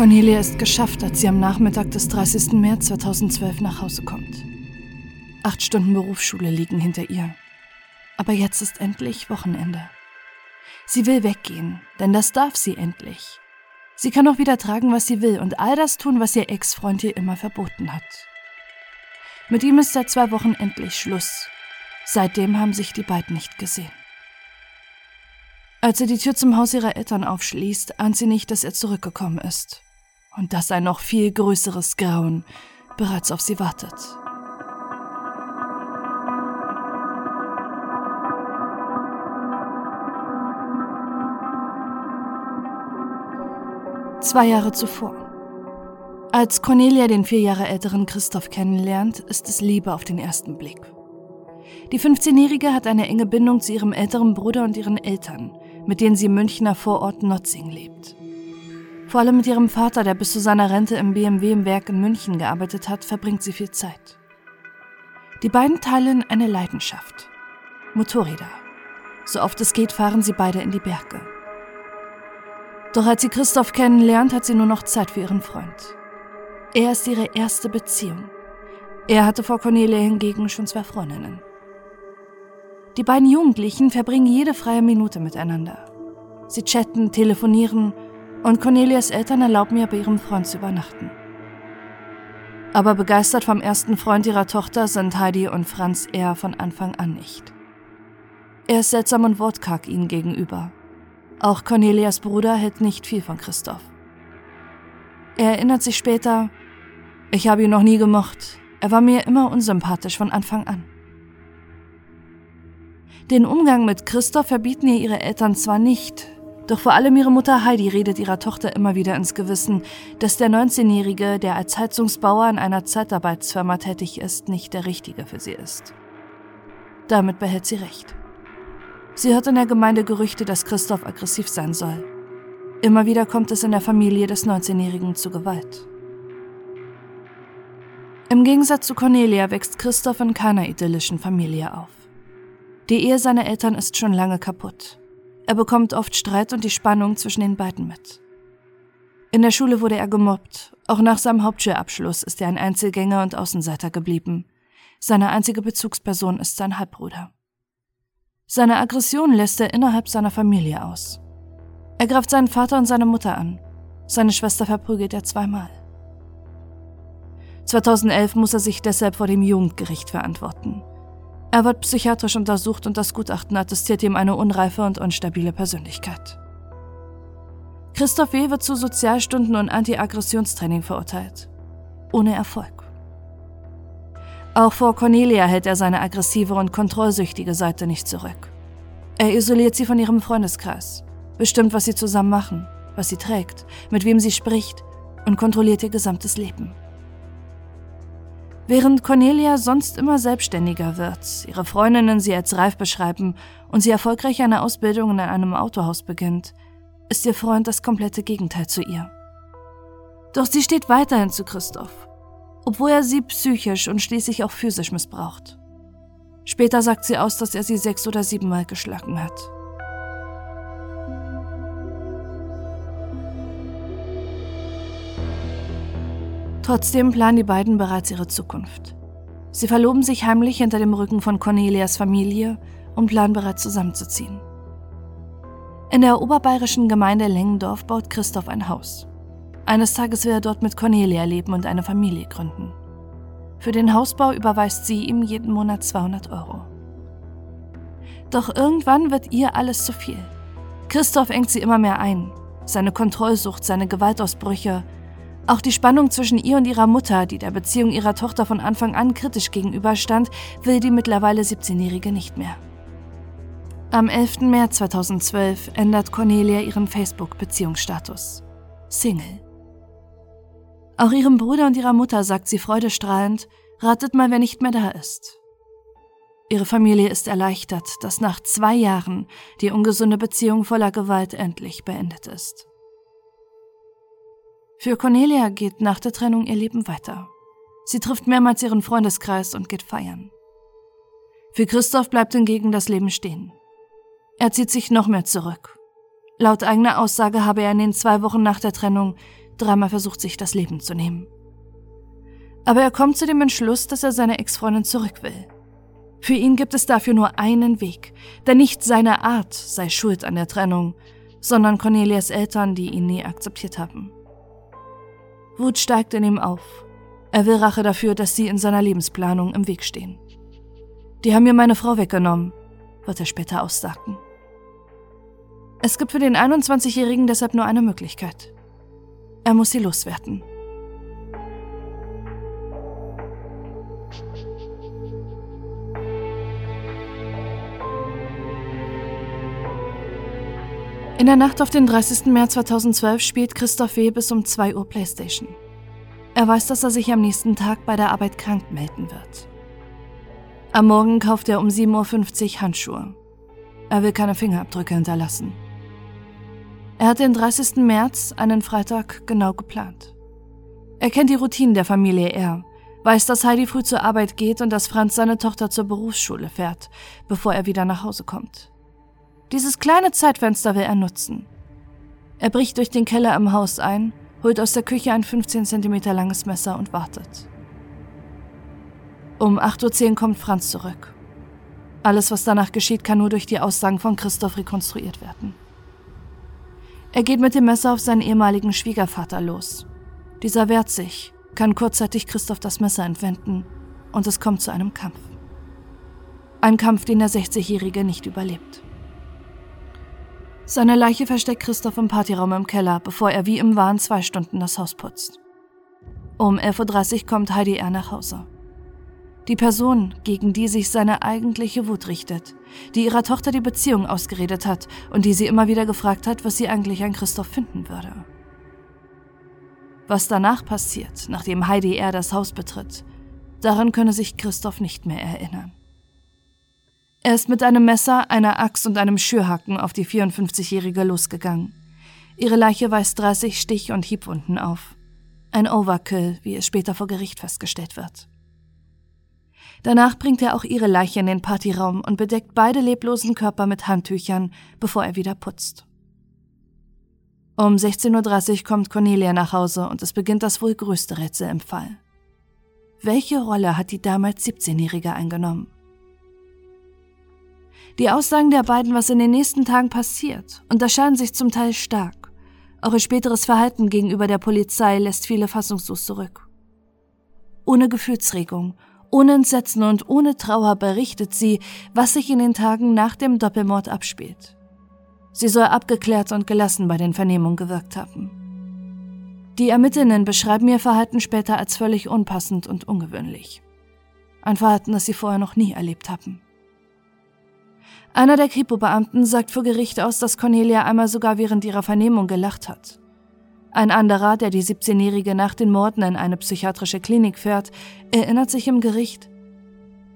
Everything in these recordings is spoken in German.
Cornelia ist geschafft, als sie am Nachmittag des 30. März 2012 nach Hause kommt. Acht Stunden Berufsschule liegen hinter ihr. Aber jetzt ist endlich Wochenende. Sie will weggehen, denn das darf sie endlich. Sie kann auch wieder tragen, was sie will und all das tun, was ihr Ex-Freund ihr immer verboten hat. Mit ihm ist seit zwei Wochen endlich Schluss. Seitdem haben sich die beiden nicht gesehen. Als er die Tür zum Haus ihrer Eltern aufschließt, ahnt sie nicht, dass er zurückgekommen ist. Und dass ein noch viel größeres Grauen bereits auf sie wartet. Zwei Jahre zuvor. Als Cornelia den vier Jahre älteren Christoph kennenlernt, ist es Liebe auf den ersten Blick. Die 15-Jährige hat eine enge Bindung zu ihrem älteren Bruder und ihren Eltern mit denen sie im Münchner Vorort Notzing lebt. Vor allem mit ihrem Vater, der bis zu seiner Rente im BMW im Werk in München gearbeitet hat, verbringt sie viel Zeit. Die beiden teilen eine Leidenschaft. Motorräder. So oft es geht, fahren sie beide in die Berge. Doch als sie Christoph kennenlernt, hat sie nur noch Zeit für ihren Freund. Er ist ihre erste Beziehung. Er hatte vor Cornelia hingegen schon zwei Freundinnen. Die beiden Jugendlichen verbringen jede freie Minute miteinander. Sie chatten, telefonieren und Cornelias Eltern erlauben ihr, bei ihrem Freund zu übernachten. Aber begeistert vom ersten Freund ihrer Tochter sind Heidi und Franz eher von Anfang an nicht. Er ist seltsam und wortkarg ihnen gegenüber. Auch Cornelias Bruder hält nicht viel von Christoph. Er erinnert sich später, ich habe ihn noch nie gemocht, er war mir immer unsympathisch von Anfang an. Den Umgang mit Christoph verbieten ihr ihre Eltern zwar nicht, doch vor allem ihre Mutter Heidi redet ihrer Tochter immer wieder ins Gewissen, dass der 19-Jährige, der als Heizungsbauer in einer Zeitarbeitsfirma tätig ist, nicht der Richtige für sie ist. Damit behält sie recht. Sie hört in der Gemeinde Gerüchte, dass Christoph aggressiv sein soll. Immer wieder kommt es in der Familie des 19-Jährigen zu Gewalt. Im Gegensatz zu Cornelia wächst Christoph in keiner idyllischen Familie auf. Die Ehe seiner Eltern ist schon lange kaputt. Er bekommt oft Streit und die Spannung zwischen den beiden mit. In der Schule wurde er gemobbt. Auch nach seinem Hauptschulabschluss ist er ein Einzelgänger und Außenseiter geblieben. Seine einzige Bezugsperson ist sein Halbbruder. Seine Aggression lässt er innerhalb seiner Familie aus. Er greift seinen Vater und seine Mutter an. Seine Schwester verprügelt er zweimal. 2011 muss er sich deshalb vor dem Jugendgericht verantworten. Er wird psychiatrisch untersucht und das Gutachten attestiert ihm eine unreife und unstabile Persönlichkeit. Christoph W. wird zu Sozialstunden und Anti-Aggressionstraining verurteilt. Ohne Erfolg. Auch vor Cornelia hält er seine aggressive und kontrollsüchtige Seite nicht zurück. Er isoliert sie von ihrem Freundeskreis, bestimmt, was sie zusammen machen, was sie trägt, mit wem sie spricht und kontrolliert ihr gesamtes Leben. Während Cornelia sonst immer selbstständiger wird, ihre Freundinnen sie als reif beschreiben und sie erfolgreich eine Ausbildung in einem Autohaus beginnt, ist ihr Freund das komplette Gegenteil zu ihr. Doch sie steht weiterhin zu Christoph, obwohl er sie psychisch und schließlich auch physisch missbraucht. Später sagt sie aus, dass er sie sechs oder siebenmal geschlagen hat. Trotzdem planen die beiden bereits ihre Zukunft. Sie verloben sich heimlich hinter dem Rücken von Cornelias Familie und planen bereits zusammenzuziehen. In der oberbayerischen Gemeinde Lengendorf baut Christoph ein Haus. Eines Tages will er dort mit Cornelia leben und eine Familie gründen. Für den Hausbau überweist sie ihm jeden Monat 200 Euro. Doch irgendwann wird ihr alles zu viel. Christoph engt sie immer mehr ein. Seine Kontrollsucht, seine Gewaltausbrüche, auch die Spannung zwischen ihr und ihrer Mutter, die der Beziehung ihrer Tochter von Anfang an kritisch gegenüberstand, will die mittlerweile 17-Jährige nicht mehr. Am 11. März 2012 ändert Cornelia ihren Facebook-Beziehungsstatus. Single. Auch ihrem Bruder und ihrer Mutter sagt sie freudestrahlend, ratet mal, wer nicht mehr da ist. Ihre Familie ist erleichtert, dass nach zwei Jahren die ungesunde Beziehung voller Gewalt endlich beendet ist. Für Cornelia geht nach der Trennung ihr Leben weiter. Sie trifft mehrmals ihren Freundeskreis und geht feiern. Für Christoph bleibt hingegen das Leben stehen. Er zieht sich noch mehr zurück. Laut eigener Aussage habe er in den zwei Wochen nach der Trennung dreimal versucht, sich das Leben zu nehmen. Aber er kommt zu dem Entschluss, dass er seine Ex-Freundin zurück will. Für ihn gibt es dafür nur einen Weg, denn nicht seine Art sei schuld an der Trennung, sondern Cornelias Eltern, die ihn nie akzeptiert haben. Wut steigt in ihm auf. Er will Rache dafür, dass sie in seiner Lebensplanung im Weg stehen. Die haben mir meine Frau weggenommen, wird er später aussagen. Es gibt für den 21-Jährigen deshalb nur eine Möglichkeit. Er muss sie loswerden. In der Nacht auf den 30. März 2012 spielt Christoph W. bis um 2 Uhr Playstation. Er weiß, dass er sich am nächsten Tag bei der Arbeit krank melden wird. Am Morgen kauft er um 7.50 Uhr Handschuhe. Er will keine Fingerabdrücke hinterlassen. Er hat den 30. März, einen Freitag, genau geplant. Er kennt die Routinen der Familie R, weiß, dass Heidi früh zur Arbeit geht und dass Franz seine Tochter zur Berufsschule fährt, bevor er wieder nach Hause kommt. Dieses kleine Zeitfenster will er nutzen. Er bricht durch den Keller im Haus ein, holt aus der Küche ein 15 cm langes Messer und wartet. Um 8.10 Uhr kommt Franz zurück. Alles, was danach geschieht, kann nur durch die Aussagen von Christoph rekonstruiert werden. Er geht mit dem Messer auf seinen ehemaligen Schwiegervater los. Dieser wehrt sich, kann kurzzeitig Christoph das Messer entwenden und es kommt zu einem Kampf. Ein Kampf, den der 60-Jährige nicht überlebt. Seine Leiche versteckt Christoph im Partyraum im Keller, bevor er wie im Wahn zwei Stunden das Haus putzt. Um 11.30 Uhr kommt Heidi R. nach Hause. Die Person, gegen die sich seine eigentliche Wut richtet, die ihrer Tochter die Beziehung ausgeredet hat und die sie immer wieder gefragt hat, was sie eigentlich an Christoph finden würde. Was danach passiert, nachdem Heidi R. das Haus betritt, daran könne sich Christoph nicht mehr erinnern. Er ist mit einem Messer, einer Axt und einem Schürhaken auf die 54-Jährige losgegangen. Ihre Leiche weist 30 Stich- und Hiebwunden auf. Ein Overkill, wie es später vor Gericht festgestellt wird. Danach bringt er auch ihre Leiche in den Partyraum und bedeckt beide leblosen Körper mit Handtüchern, bevor er wieder putzt. Um 16.30 Uhr kommt Cornelia nach Hause und es beginnt das wohl größte Rätsel im Fall. Welche Rolle hat die damals 17-Jährige eingenommen? Die Aussagen der beiden, was in den nächsten Tagen passiert, unterscheiden sich zum Teil stark. Auch ihr späteres Verhalten gegenüber der Polizei lässt viele fassungslos zurück. Ohne Gefühlsregung, ohne Entsetzen und ohne Trauer berichtet sie, was sich in den Tagen nach dem Doppelmord abspielt. Sie soll abgeklärt und gelassen bei den Vernehmungen gewirkt haben. Die Ermittelnden beschreiben ihr Verhalten später als völlig unpassend und ungewöhnlich. Ein Verhalten, das sie vorher noch nie erlebt haben. Einer der Kripo-Beamten sagt vor Gericht aus, dass Cornelia einmal sogar während ihrer Vernehmung gelacht hat. Ein anderer, der die 17-Jährige nach den Morden in eine psychiatrische Klinik fährt, erinnert sich im Gericht.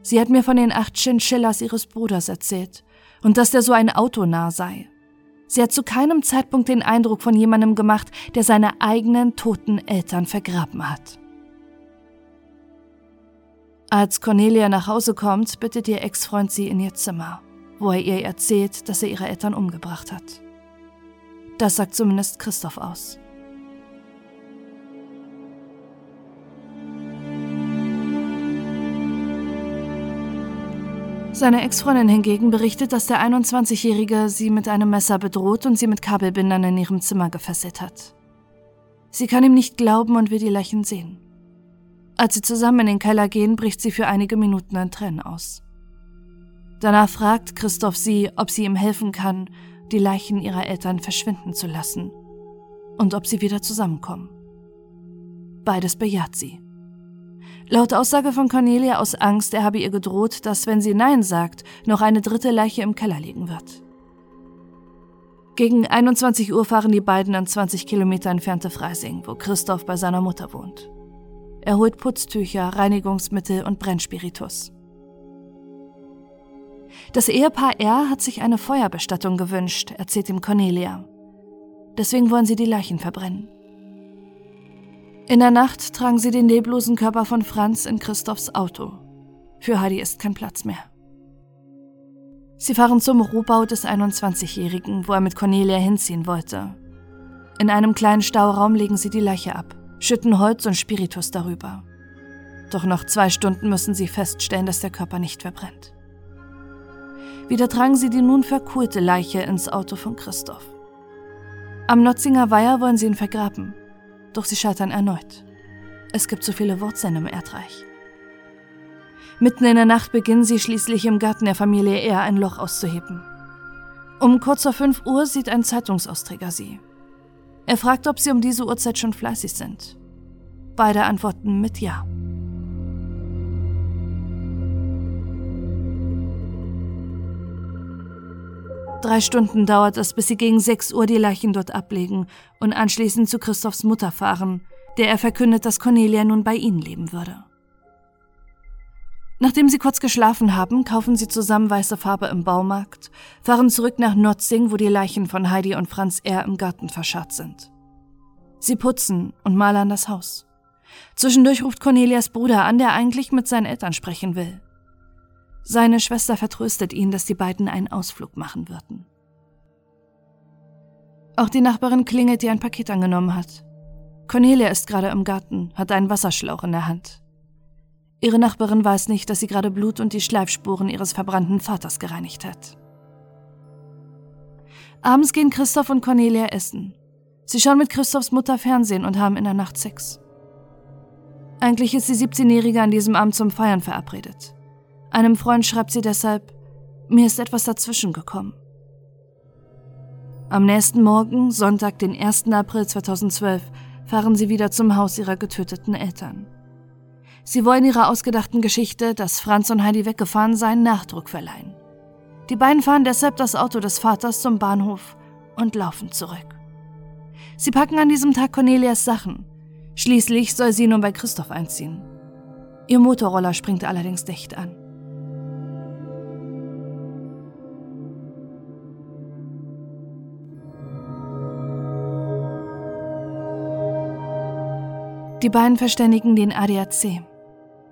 Sie hat mir von den acht Chinchillas ihres Bruders erzählt und dass der so ein Autonah sei. Sie hat zu keinem Zeitpunkt den Eindruck von jemandem gemacht, der seine eigenen toten Eltern vergraben hat. Als Cornelia nach Hause kommt, bittet ihr Ex-Freund sie in ihr Zimmer wo er ihr erzählt, dass er ihre Eltern umgebracht hat. Das sagt zumindest Christoph aus. Seine Ex-Freundin hingegen berichtet, dass der 21-Jährige sie mit einem Messer bedroht und sie mit Kabelbindern in ihrem Zimmer gefesselt hat. Sie kann ihm nicht glauben und will die Leichen sehen. Als sie zusammen in den Keller gehen, bricht sie für einige Minuten in Tränen aus. Danach fragt Christoph sie, ob sie ihm helfen kann, die Leichen ihrer Eltern verschwinden zu lassen und ob sie wieder zusammenkommen. Beides bejaht sie. Laut Aussage von Cornelia aus Angst, er habe ihr gedroht, dass, wenn sie Nein sagt, noch eine dritte Leiche im Keller liegen wird. Gegen 21 Uhr fahren die beiden an 20 Kilometer entfernte Freising, wo Christoph bei seiner Mutter wohnt. Er holt Putztücher, Reinigungsmittel und Brennspiritus. Das Ehepaar R hat sich eine Feuerbestattung gewünscht, erzählt ihm Cornelia. Deswegen wollen sie die Leichen verbrennen. In der Nacht tragen sie den leblosen Körper von Franz in Christophs Auto. Für Heidi ist kein Platz mehr. Sie fahren zum Rohbau des 21-Jährigen, wo er mit Cornelia hinziehen wollte. In einem kleinen Stauraum legen sie die Leiche ab, schütten Holz und Spiritus darüber. Doch nach zwei Stunden müssen sie feststellen, dass der Körper nicht verbrennt. Wieder tragen sie die nun verkohlte Leiche ins Auto von Christoph. Am Notzinger Weiher wollen sie ihn vergraben, doch sie scheitern erneut. Es gibt so viele Wurzeln im Erdreich. Mitten in der Nacht beginnen sie schließlich im Garten der Familie eher ein Loch auszuheben. Um kurz vor 5 Uhr sieht ein Zeitungsausträger sie. Er fragt, ob sie um diese Uhrzeit schon fleißig sind. Beide antworten mit Ja. Drei Stunden dauert es, bis sie gegen 6 Uhr die Leichen dort ablegen und anschließend zu Christophs Mutter fahren, der er verkündet, dass Cornelia nun bei ihnen leben würde. Nachdem sie kurz geschlafen haben, kaufen sie zusammen weiße Farbe im Baumarkt, fahren zurück nach Notzing, wo die Leichen von Heidi und Franz R. im Garten verscharrt sind. Sie putzen und malern das Haus. Zwischendurch ruft Cornelias Bruder an, der eigentlich mit seinen Eltern sprechen will. Seine Schwester vertröstet ihn, dass die beiden einen Ausflug machen würden. Auch die Nachbarin klingelt, die ein Paket angenommen hat. Cornelia ist gerade im Garten, hat einen Wasserschlauch in der Hand. Ihre Nachbarin weiß nicht, dass sie gerade Blut und die Schleifspuren ihres verbrannten Vaters gereinigt hat. Abends gehen Christoph und Cornelia essen. Sie schauen mit Christophs Mutter Fernsehen und haben in der Nacht Sex. Eigentlich ist die 17-Jährige an diesem Abend zum Feiern verabredet. Einem Freund schreibt sie deshalb, mir ist etwas dazwischen gekommen. Am nächsten Morgen, Sonntag, den 1. April 2012, fahren sie wieder zum Haus ihrer getöteten Eltern. Sie wollen ihrer ausgedachten Geschichte, dass Franz und Heidi weggefahren seien, Nachdruck verleihen. Die beiden fahren deshalb das Auto des Vaters zum Bahnhof und laufen zurück. Sie packen an diesem Tag Cornelias Sachen. Schließlich soll sie nun bei Christoph einziehen. Ihr Motorroller springt allerdings dicht an. Die beiden verständigen den ADAC.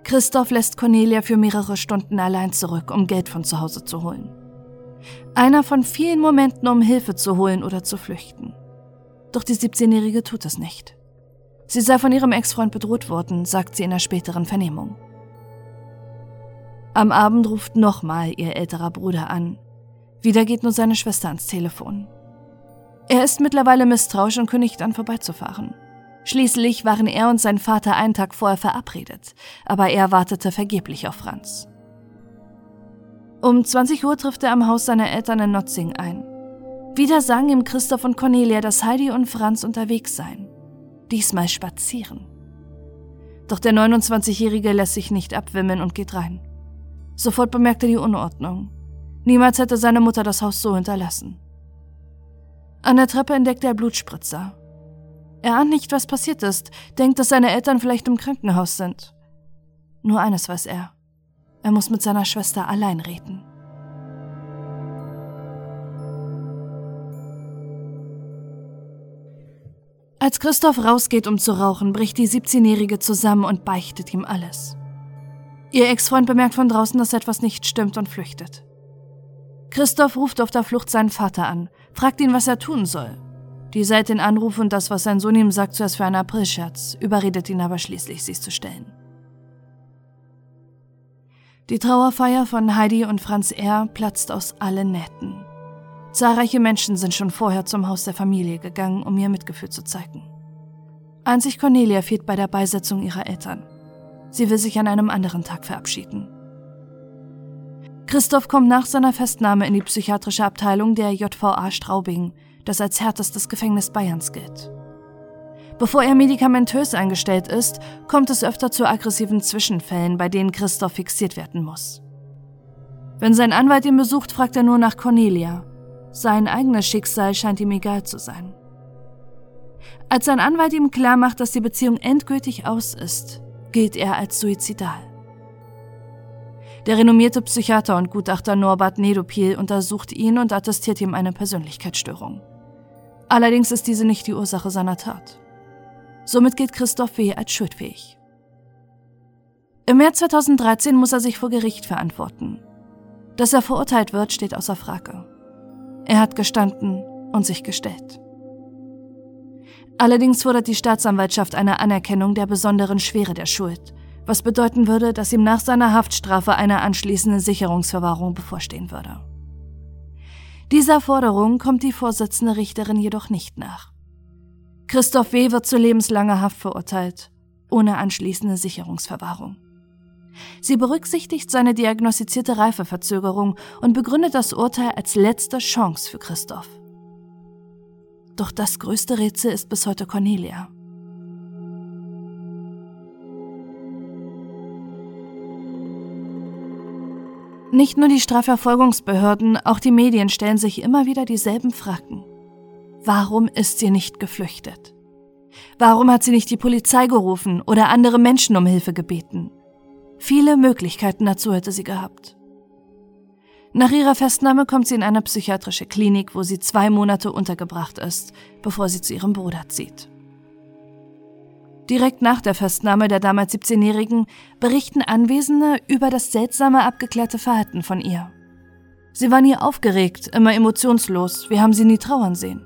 Christoph lässt Cornelia für mehrere Stunden allein zurück, um Geld von zu Hause zu holen. Einer von vielen Momenten, um Hilfe zu holen oder zu flüchten. Doch die 17-Jährige tut es nicht. Sie sei von ihrem Ex-Freund bedroht worden, sagt sie in der späteren Vernehmung. Am Abend ruft nochmal ihr älterer Bruder an. Wieder geht nur seine Schwester ans Telefon. Er ist mittlerweile misstrauisch und kündigt an, vorbeizufahren. Schließlich waren er und sein Vater einen Tag vorher verabredet, aber er wartete vergeblich auf Franz. Um 20 Uhr trifft er am Haus seiner Eltern in Notzing ein. Wieder sagen ihm Christoph und Cornelia, dass Heidi und Franz unterwegs seien. Diesmal spazieren. Doch der 29-Jährige lässt sich nicht abwimmeln und geht rein. Sofort bemerkt er die Unordnung. Niemals hätte seine Mutter das Haus so hinterlassen. An der Treppe entdeckt er Blutspritzer. Er ahnt nicht, was passiert ist, denkt, dass seine Eltern vielleicht im Krankenhaus sind. Nur eines weiß er. Er muss mit seiner Schwester allein reden. Als Christoph rausgeht, um zu rauchen, bricht die 17-Jährige zusammen und beichtet ihm alles. Ihr Ex-Freund bemerkt von draußen, dass etwas nicht stimmt und flüchtet. Christoph ruft auf der Flucht seinen Vater an, fragt ihn, was er tun soll. Die seit den Anruf und das, was sein Sohn ihm sagt, zuerst für einen Aprilscherz, überredet ihn aber schließlich, sich zu stellen. Die Trauerfeier von Heidi und Franz R. platzt aus allen Nähten. Zahlreiche Menschen sind schon vorher zum Haus der Familie gegangen, um ihr Mitgefühl zu zeigen. Einzig Cornelia fehlt bei der Beisetzung ihrer Eltern. Sie will sich an einem anderen Tag verabschieden. Christoph kommt nach seiner Festnahme in die psychiatrische Abteilung der JVA Straubing, das als härtestes Gefängnis Bayerns gilt. Bevor er medikamentös eingestellt ist, kommt es öfter zu aggressiven Zwischenfällen, bei denen Christoph fixiert werden muss. Wenn sein Anwalt ihn besucht, fragt er nur nach Cornelia. Sein eigenes Schicksal scheint ihm egal zu sein. Als sein Anwalt ihm klar macht, dass die Beziehung endgültig aus ist, gilt er als suizidal. Der renommierte Psychiater und Gutachter Norbert Nedopil untersucht ihn und attestiert ihm eine Persönlichkeitsstörung. Allerdings ist diese nicht die Ursache seiner Tat. Somit gilt Christoph W. als schuldfähig. Im März 2013 muss er sich vor Gericht verantworten. Dass er verurteilt wird, steht außer Frage. Er hat gestanden und sich gestellt. Allerdings fordert die Staatsanwaltschaft eine Anerkennung der besonderen Schwere der Schuld, was bedeuten würde, dass ihm nach seiner Haftstrafe eine anschließende Sicherungsverwahrung bevorstehen würde. Dieser Forderung kommt die Vorsitzende Richterin jedoch nicht nach. Christoph W. wird zu lebenslanger Haft verurteilt, ohne anschließende Sicherungsverwahrung. Sie berücksichtigt seine diagnostizierte Reifeverzögerung und begründet das Urteil als letzte Chance für Christoph. Doch das größte Rätsel ist bis heute Cornelia. Nicht nur die Strafverfolgungsbehörden, auch die Medien stellen sich immer wieder dieselben Fragen. Warum ist sie nicht geflüchtet? Warum hat sie nicht die Polizei gerufen oder andere Menschen um Hilfe gebeten? Viele Möglichkeiten dazu hätte sie gehabt. Nach ihrer Festnahme kommt sie in eine psychiatrische Klinik, wo sie zwei Monate untergebracht ist, bevor sie zu ihrem Bruder zieht. Direkt nach der Festnahme der damals 17-Jährigen berichten Anwesende über das seltsame, abgeklärte Verhalten von ihr. Sie war nie aufgeregt, immer emotionslos, wir haben sie nie trauern sehen.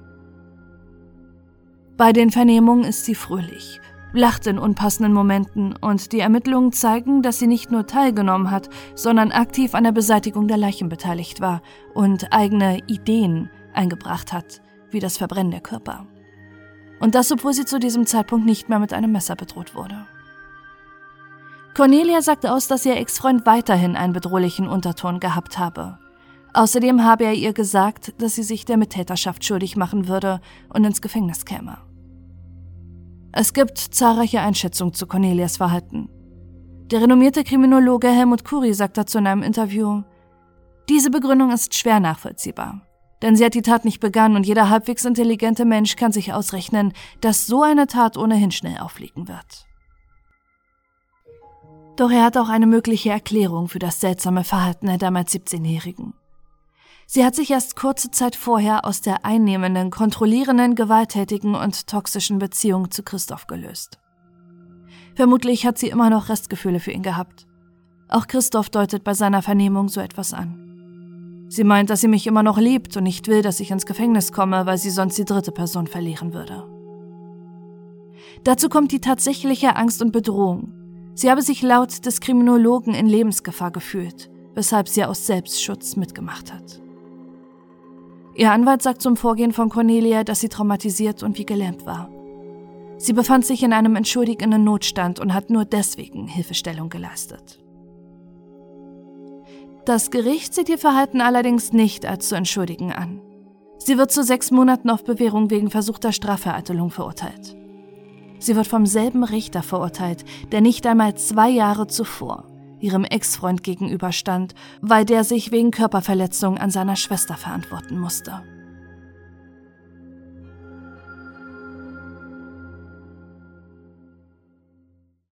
Bei den Vernehmungen ist sie fröhlich, lacht in unpassenden Momenten und die Ermittlungen zeigen, dass sie nicht nur teilgenommen hat, sondern aktiv an der Beseitigung der Leichen beteiligt war und eigene Ideen eingebracht hat, wie das Verbrennen der Körper. Und das, obwohl sie zu diesem Zeitpunkt nicht mehr mit einem Messer bedroht wurde. Cornelia sagte aus, dass ihr Ex-Freund weiterhin einen bedrohlichen Unterton gehabt habe. Außerdem habe er ihr gesagt, dass sie sich der Mittäterschaft schuldig machen würde und ins Gefängnis käme. Es gibt zahlreiche Einschätzungen zu Cornelias Verhalten. Der renommierte Kriminologe Helmut Kuri sagt dazu in einem Interview, diese Begründung ist schwer nachvollziehbar. Denn sie hat die Tat nicht begangen und jeder halbwegs intelligente Mensch kann sich ausrechnen, dass so eine Tat ohnehin schnell auffliegen wird. Doch er hat auch eine mögliche Erklärung für das seltsame Verhalten der damals 17-Jährigen. Sie hat sich erst kurze Zeit vorher aus der einnehmenden, kontrollierenden, gewalttätigen und toxischen Beziehung zu Christoph gelöst. Vermutlich hat sie immer noch Restgefühle für ihn gehabt. Auch Christoph deutet bei seiner Vernehmung so etwas an. Sie meint, dass sie mich immer noch liebt und nicht will, dass ich ins Gefängnis komme, weil sie sonst die dritte Person verlieren würde. Dazu kommt die tatsächliche Angst und Bedrohung. Sie habe sich laut des Kriminologen in Lebensgefahr gefühlt, weshalb sie aus Selbstschutz mitgemacht hat. Ihr Anwalt sagt zum Vorgehen von Cornelia, dass sie traumatisiert und wie gelähmt war. Sie befand sich in einem entschuldigenden Notstand und hat nur deswegen Hilfestellung geleistet. Das Gericht sieht ihr Verhalten allerdings nicht als zu entschuldigen an. Sie wird zu sechs Monaten auf Bewährung wegen versuchter Strafvereitelung verurteilt. Sie wird vom selben Richter verurteilt, der nicht einmal zwei Jahre zuvor ihrem Ex-Freund gegenüberstand, weil der sich wegen Körperverletzung an seiner Schwester verantworten musste.